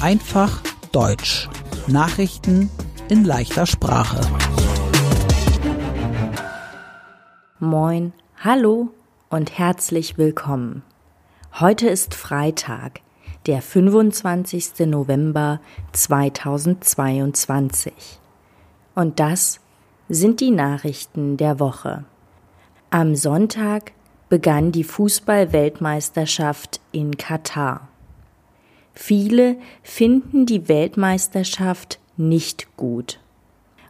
Einfach Deutsch. Nachrichten in leichter Sprache. Moin, hallo und herzlich willkommen. Heute ist Freitag, der 25. November 2022. Und das sind die Nachrichten der Woche. Am Sonntag begann die Fußball-Weltmeisterschaft in Katar. Viele finden die Weltmeisterschaft nicht gut,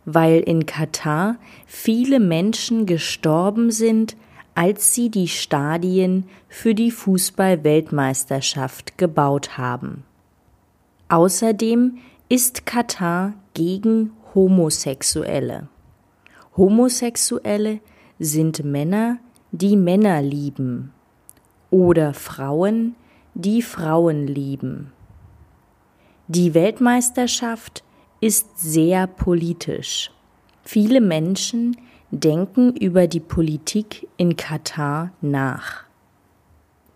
weil in Katar viele Menschen gestorben sind, als sie die Stadien für die Fußball-Weltmeisterschaft gebaut haben. Außerdem ist Katar gegen Homosexuelle. Homosexuelle sind Männer, die Männer lieben oder Frauen, die Frauen lieben. Die Weltmeisterschaft ist sehr politisch. Viele Menschen denken über die Politik in Katar nach.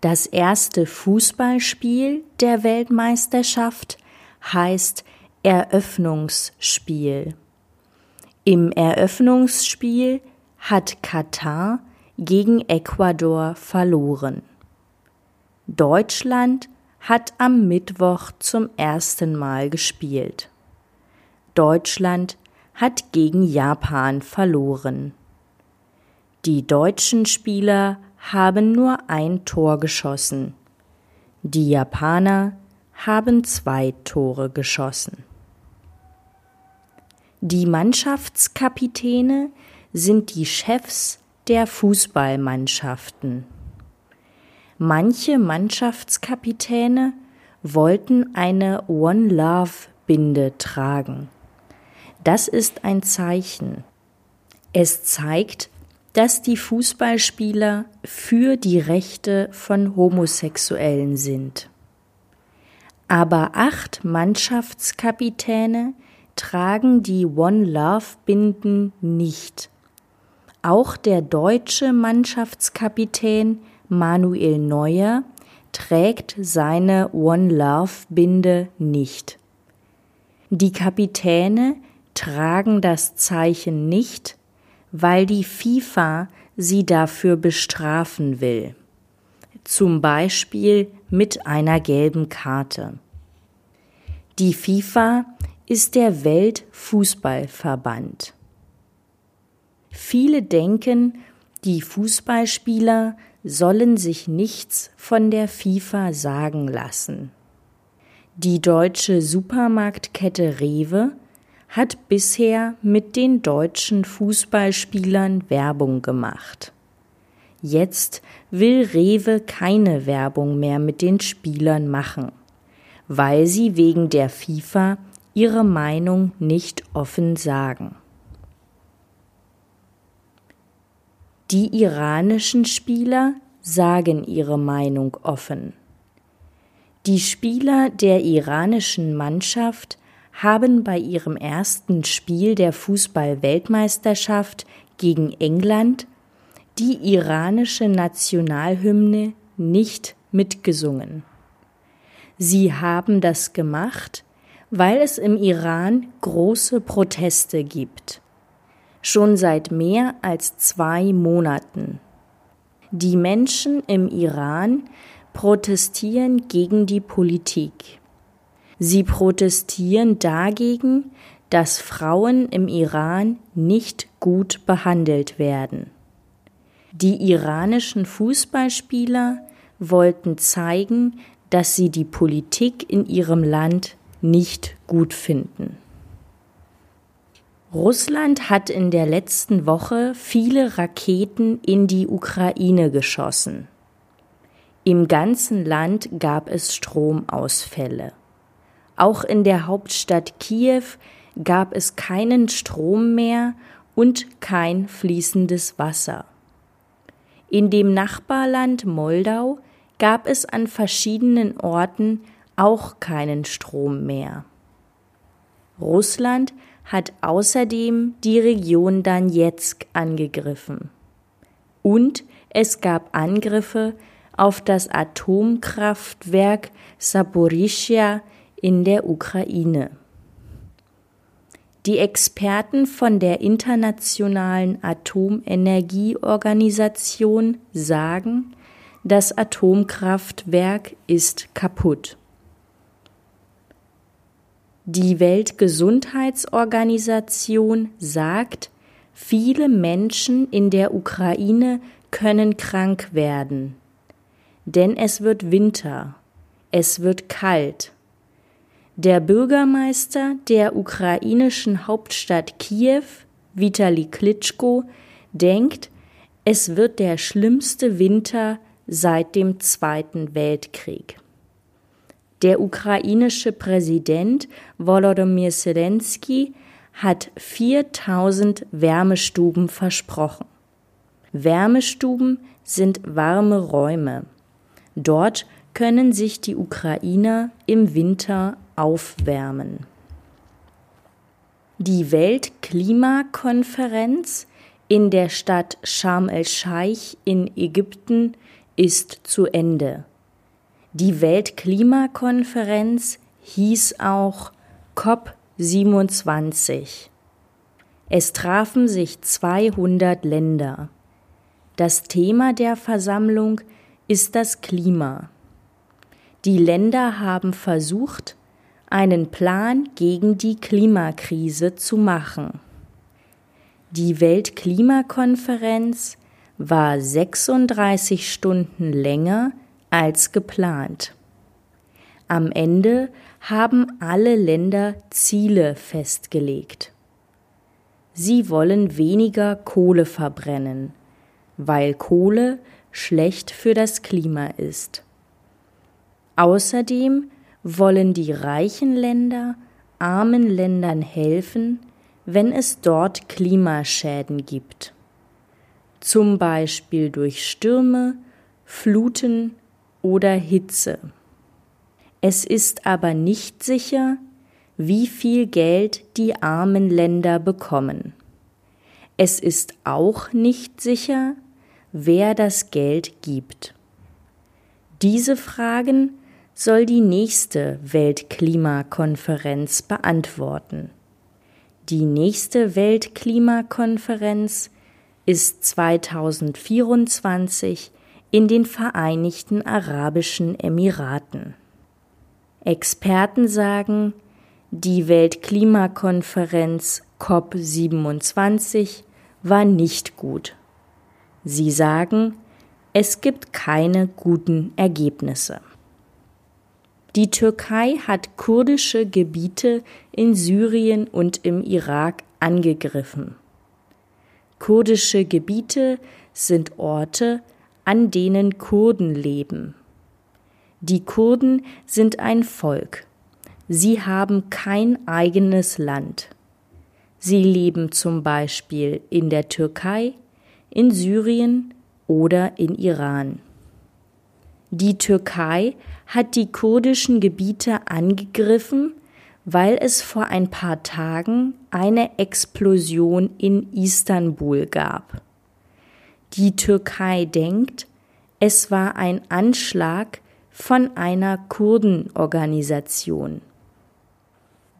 Das erste Fußballspiel der Weltmeisterschaft heißt Eröffnungsspiel. Im Eröffnungsspiel hat Katar gegen Ecuador verloren. Deutschland hat am Mittwoch zum ersten Mal gespielt. Deutschland hat gegen Japan verloren. Die deutschen Spieler haben nur ein Tor geschossen. Die Japaner haben zwei Tore geschossen. Die Mannschaftskapitäne sind die Chefs der Fußballmannschaften. Manche Mannschaftskapitäne wollten eine One Love Binde tragen. Das ist ein Zeichen. Es zeigt, dass die Fußballspieler für die Rechte von Homosexuellen sind. Aber acht Mannschaftskapitäne tragen die One Love Binden nicht. Auch der deutsche Mannschaftskapitän Manuel Neuer trägt seine One Love Binde nicht. Die Kapitäne tragen das Zeichen nicht, weil die FIFA sie dafür bestrafen will, zum Beispiel mit einer gelben Karte. Die FIFA ist der Weltfußballverband. Viele denken, die Fußballspieler sollen sich nichts von der FIFA sagen lassen. Die deutsche Supermarktkette Rewe hat bisher mit den deutschen Fußballspielern Werbung gemacht. Jetzt will Rewe keine Werbung mehr mit den Spielern machen, weil sie wegen der FIFA ihre Meinung nicht offen sagen. Die iranischen Spieler sagen ihre Meinung offen. Die Spieler der iranischen Mannschaft haben bei ihrem ersten Spiel der Fußball-Weltmeisterschaft gegen England die iranische Nationalhymne nicht mitgesungen. Sie haben das gemacht, weil es im Iran große Proteste gibt schon seit mehr als zwei Monaten. Die Menschen im Iran protestieren gegen die Politik. Sie protestieren dagegen, dass Frauen im Iran nicht gut behandelt werden. Die iranischen Fußballspieler wollten zeigen, dass sie die Politik in ihrem Land nicht gut finden. Russland hat in der letzten Woche viele Raketen in die Ukraine geschossen. Im ganzen Land gab es Stromausfälle. Auch in der Hauptstadt Kiew gab es keinen Strom mehr und kein fließendes Wasser. In dem Nachbarland Moldau gab es an verschiedenen Orten auch keinen Strom mehr. Russland hat außerdem die Region Donetsk angegriffen. Und es gab Angriffe auf das Atomkraftwerk Saporischia in der Ukraine. Die Experten von der Internationalen Atomenergieorganisation sagen, das Atomkraftwerk ist kaputt. Die Weltgesundheitsorganisation sagt, viele Menschen in der Ukraine können krank werden, denn es wird Winter, es wird kalt. Der Bürgermeister der ukrainischen Hauptstadt Kiew, Vitali Klitschko, denkt, es wird der schlimmste Winter seit dem Zweiten Weltkrieg. Der ukrainische Präsident Volodymyr Zelensky hat 4000 Wärmestuben versprochen. Wärmestuben sind warme Räume. Dort können sich die Ukrainer im Winter aufwärmen. Die Weltklimakonferenz in der Stadt Sharm el-Scheich in Ägypten ist zu Ende. Die Weltklimakonferenz hieß auch COP27. Es trafen sich 200 Länder. Das Thema der Versammlung ist das Klima. Die Länder haben versucht, einen Plan gegen die Klimakrise zu machen. Die Weltklimakonferenz war 36 Stunden länger als geplant. Am Ende haben alle Länder Ziele festgelegt. Sie wollen weniger Kohle verbrennen, weil Kohle schlecht für das Klima ist. Außerdem wollen die reichen Länder armen Ländern helfen, wenn es dort Klimaschäden gibt zum Beispiel durch Stürme, Fluten oder Hitze. Es ist aber nicht sicher, wie viel Geld die armen Länder bekommen. Es ist auch nicht sicher, wer das Geld gibt. Diese Fragen soll die nächste Weltklimakonferenz beantworten. Die nächste Weltklimakonferenz ist 2024 in den Vereinigten Arabischen Emiraten. Experten sagen, die Weltklimakonferenz COP27 war nicht gut. Sie sagen, es gibt keine guten Ergebnisse. Die Türkei hat kurdische Gebiete in Syrien und im Irak angegriffen. Kurdische Gebiete sind Orte, an denen Kurden leben. Die Kurden sind ein Volk. Sie haben kein eigenes Land. Sie leben zum Beispiel in der Türkei, in Syrien oder in Iran. Die Türkei hat die kurdischen Gebiete angegriffen weil es vor ein paar Tagen eine Explosion in Istanbul gab. Die Türkei denkt, es war ein Anschlag von einer Kurdenorganisation.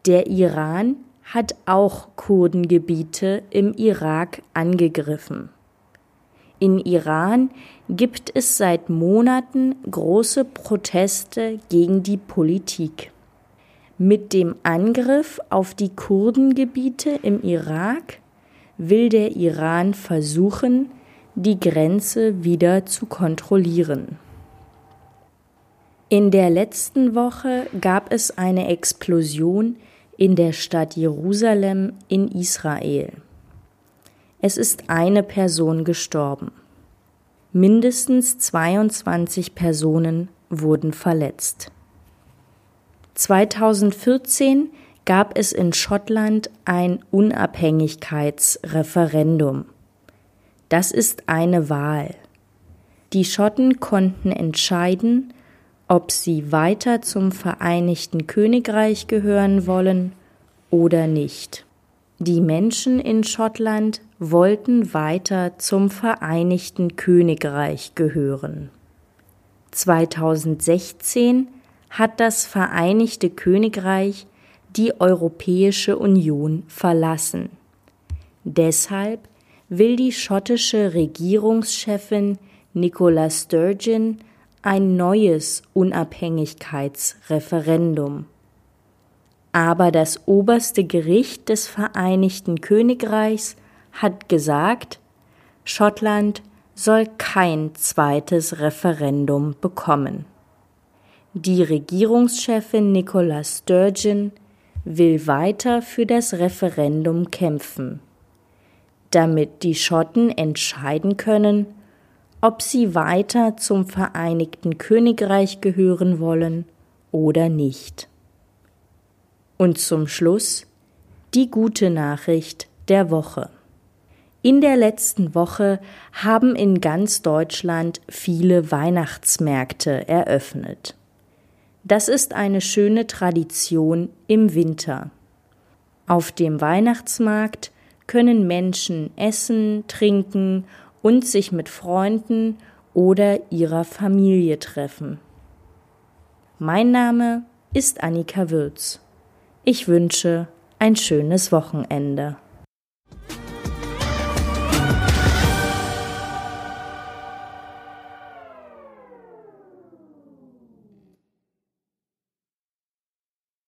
Der Iran hat auch Kurdengebiete im Irak angegriffen. In Iran gibt es seit Monaten große Proteste gegen die Politik. Mit dem Angriff auf die Kurdengebiete im Irak will der Iran versuchen, die Grenze wieder zu kontrollieren. In der letzten Woche gab es eine Explosion in der Stadt Jerusalem in Israel. Es ist eine Person gestorben. Mindestens 22 Personen wurden verletzt. 2014 gab es in Schottland ein Unabhängigkeitsreferendum. Das ist eine Wahl. Die Schotten konnten entscheiden, ob sie weiter zum Vereinigten Königreich gehören wollen oder nicht. Die Menschen in Schottland wollten weiter zum Vereinigten Königreich gehören. 2016 hat das Vereinigte Königreich die Europäische Union verlassen. Deshalb will die schottische Regierungschefin Nicola Sturgeon ein neues Unabhängigkeitsreferendum. Aber das oberste Gericht des Vereinigten Königreichs hat gesagt, Schottland soll kein zweites Referendum bekommen. Die Regierungschefin Nicola Sturgeon will weiter für das Referendum kämpfen, damit die Schotten entscheiden können, ob sie weiter zum Vereinigten Königreich gehören wollen oder nicht. Und zum Schluss die gute Nachricht der Woche. In der letzten Woche haben in ganz Deutschland viele Weihnachtsmärkte eröffnet. Das ist eine schöne Tradition im Winter. Auf dem Weihnachtsmarkt können Menschen essen, trinken und sich mit Freunden oder ihrer Familie treffen. Mein Name ist Annika Würz. Ich wünsche ein schönes Wochenende.